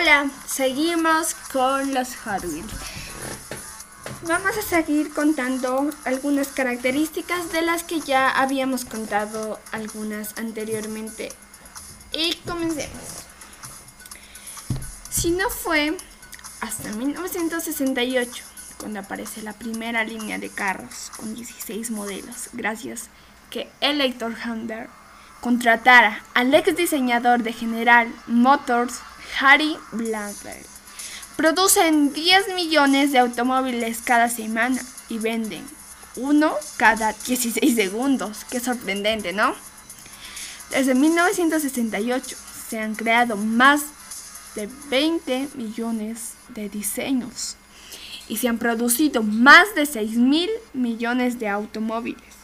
Hola, seguimos con los Hot Wheels. Vamos a seguir contando algunas características de las que ya habíamos contado algunas anteriormente. Y comencemos. Si no fue hasta 1968 cuando aparece la primera línea de carros con 16 modelos, gracias que Elector Hunter contratara al ex diseñador de General Motors Harry Blackberry. Producen 10 millones de automóviles cada semana y venden uno cada 16 segundos. Qué sorprendente, ¿no? Desde 1968 se han creado más de 20 millones de diseños y se han producido más de 6 mil millones de automóviles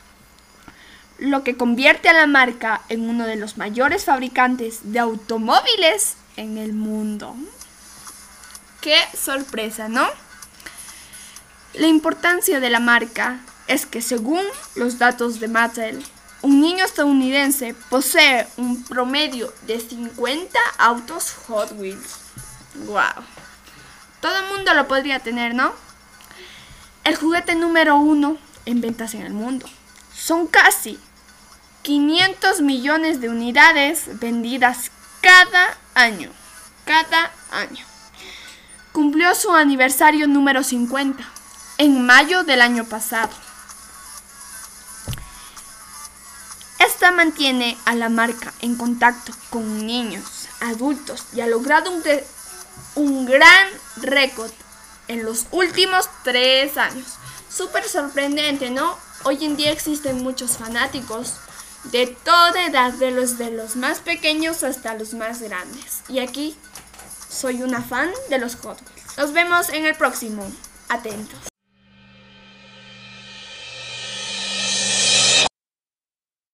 lo que convierte a la marca en uno de los mayores fabricantes de automóviles en el mundo. Qué sorpresa, ¿no? La importancia de la marca es que según los datos de Mattel, un niño estadounidense posee un promedio de 50 autos Hot Wheels. ¡Wow! Todo el mundo lo podría tener, ¿no? El juguete número uno en ventas en el mundo. Son casi 500 millones de unidades vendidas cada año. Cada año. Cumplió su aniversario número 50 en mayo del año pasado. Esta mantiene a la marca en contacto con niños, adultos y ha logrado un, un gran récord en los últimos tres años. Súper sorprendente, ¿no? Hoy en día existen muchos fanáticos de toda edad, de los de los más pequeños hasta los más grandes. Y aquí soy una fan de los Hot. Nos vemos en el próximo. Atentos.